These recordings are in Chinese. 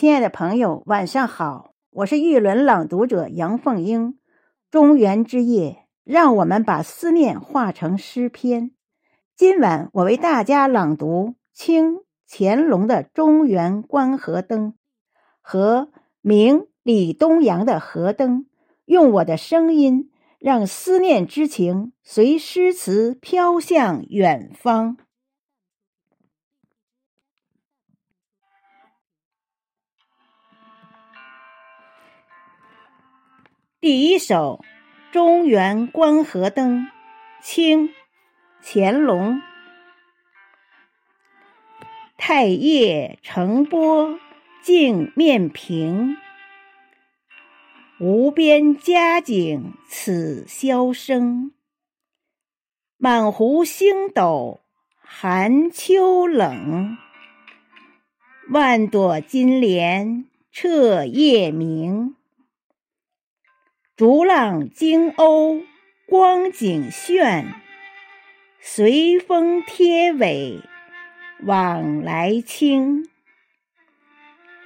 亲爱的朋友，晚上好，我是玉轮朗读者杨凤英。中原之夜，让我们把思念化成诗篇。今晚我为大家朗读清乾隆的《中原观河灯》和明李东阳的《河灯》，用我的声音，让思念之情随诗词飘向远方。第一首《中原观河灯》，清。乾隆，太液澄波镜面平，无边佳景此消生。满湖星斗寒秋冷，万朵金莲彻夜明。逐浪惊鸥光景炫。随风贴尾往来轻，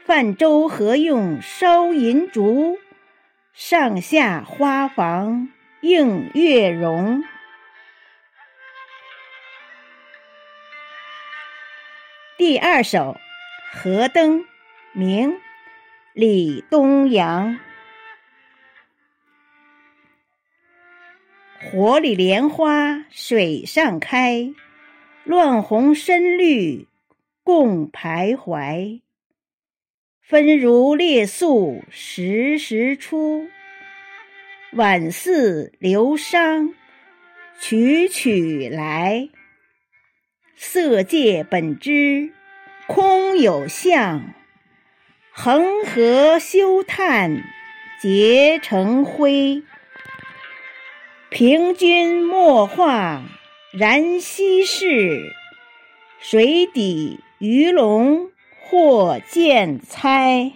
泛舟何用烧银烛？上下花房映月容。第二首《河灯》，明·李东阳。火里莲花水上开，乱红深绿共徘徊。分如列宿时时出，晚似流觞曲曲来。色界本知空有相，恒河休叹结成灰。凭君莫话然稀世，水底鱼龙或见猜。